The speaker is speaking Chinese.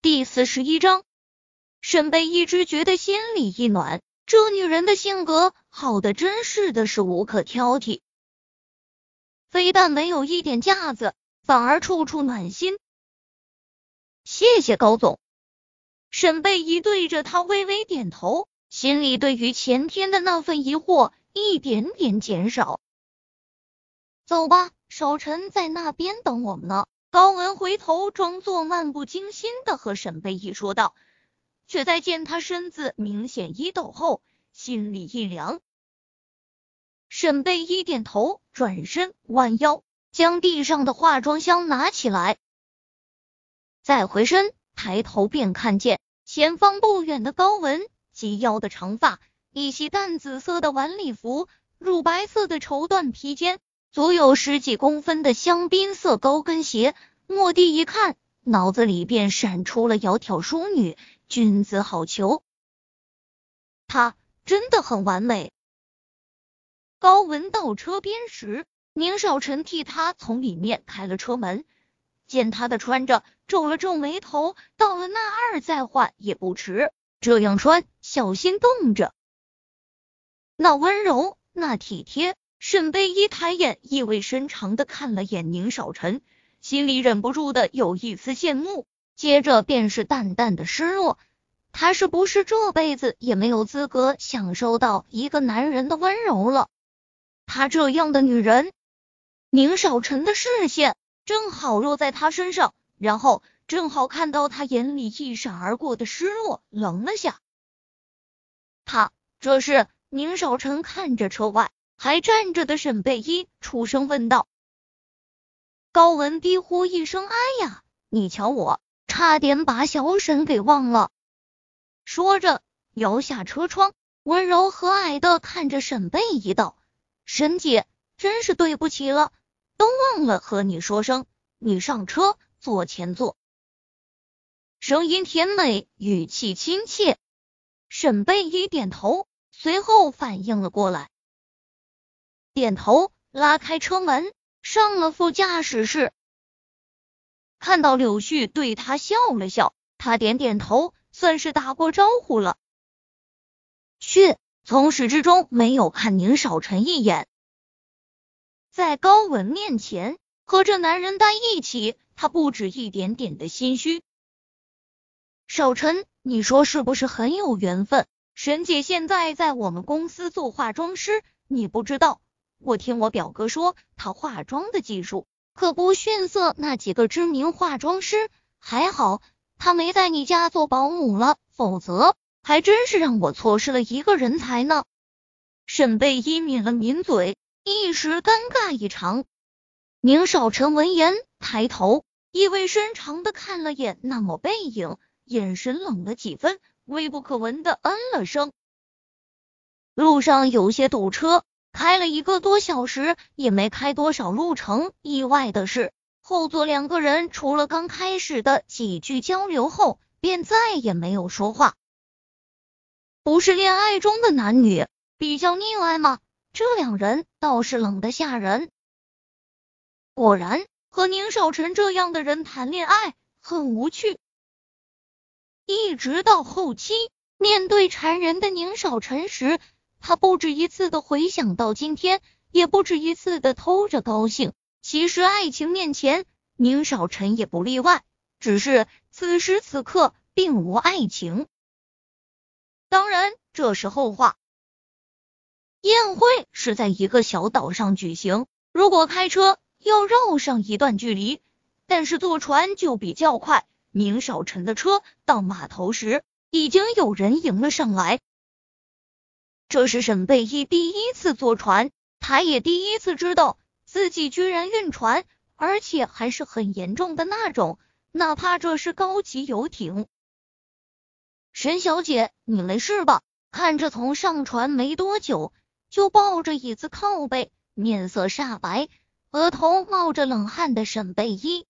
第四十一章，沈贝一直觉得心里一暖，这女人的性格好的真是的是无可挑剔，非但没有一点架子，反而处处暖心。谢谢高总。沈贝一对着他微微点头，心里对于前天的那份疑惑一点点减少。走吧，少晨在那边等我们呢。高文回头，装作漫不经心的和沈贝依说道，却在见他身子明显一抖后，心里一凉。沈贝依点头，转身弯腰将地上的化妆箱拿起来，再回身抬头便看见前方不远的高文，及腰的长发，一袭淡紫色的晚礼服，乳白色的绸缎披肩。足有十几公分的香槟色高跟鞋，蓦地一看，脑子里便闪出了窈窕淑女，君子好逑。她真的很完美。高文到车边时，宁少臣替他从里面开了车门，见他的穿着，皱了皱眉头，到了那二再换也不迟，这样穿小心冻着。那温柔，那体贴。沈贝一抬眼，意味深长的看了眼宁少臣，心里忍不住的有一丝羡慕，接着便是淡淡的失落。他是不是这辈子也没有资格享受到一个男人的温柔了？他这样的女人，宁少臣的视线正好落在他身上，然后正好看到他眼里一闪而过的失落，愣了下。他这是宁少臣看着车外。还站着的沈贝依出声问道：“高文低呼一声，哎呀，你瞧我，差点把小沈给忘了。”说着摇下车窗，温柔和蔼的看着沈贝依道：“沈姐，真是对不起了，都忘了和你说声，你上车坐前座。”声音甜美，语气亲切。沈贝依点头，随后反应了过来。点头，拉开车门，上了副驾驶室。看到柳絮对他笑了笑，他点点头，算是打过招呼了。却从始至终没有看宁少臣一眼。在高文面前和这男人在一起，他不止一点点的心虚。少臣，你说是不是很有缘分？沈姐现在在我们公司做化妆师，你不知道。我听我表哥说，他化妆的技术可不逊色那几个知名化妆师。还好他没在你家做保姆了，否则还真是让我错失了一个人才呢。沈贝依抿了抿嘴，一时尴尬异常。宁少臣闻言抬头，意味深长的看了眼那抹背影，眼神冷了几分，微不可闻的嗯了声。路上有些堵车。开了一个多小时，也没开多少路程。意外的是，后座两个人除了刚开始的几句交流后，便再也没有说话。不是恋爱中的男女比较溺爱吗？这两人倒是冷的吓人。果然，和宁少臣这样的人谈恋爱很无趣。一直到后期，面对缠人的宁少臣时。他不止一次的回想到今天，也不止一次的偷着高兴。其实爱情面前，宁少臣也不例外，只是此时此刻并无爱情。当然，这是后话。宴会是在一个小岛上举行，如果开车要绕上一段距离，但是坐船就比较快。宁少臣的车到码头时，已经有人迎了上来。这是沈贝依第一次坐船，他也第一次知道自己居然晕船，而且还是很严重的那种，哪怕这是高级游艇。沈小姐，你没事吧？看着从上船没多久就抱着椅子靠背，面色煞白，额头冒着冷汗的沈贝依，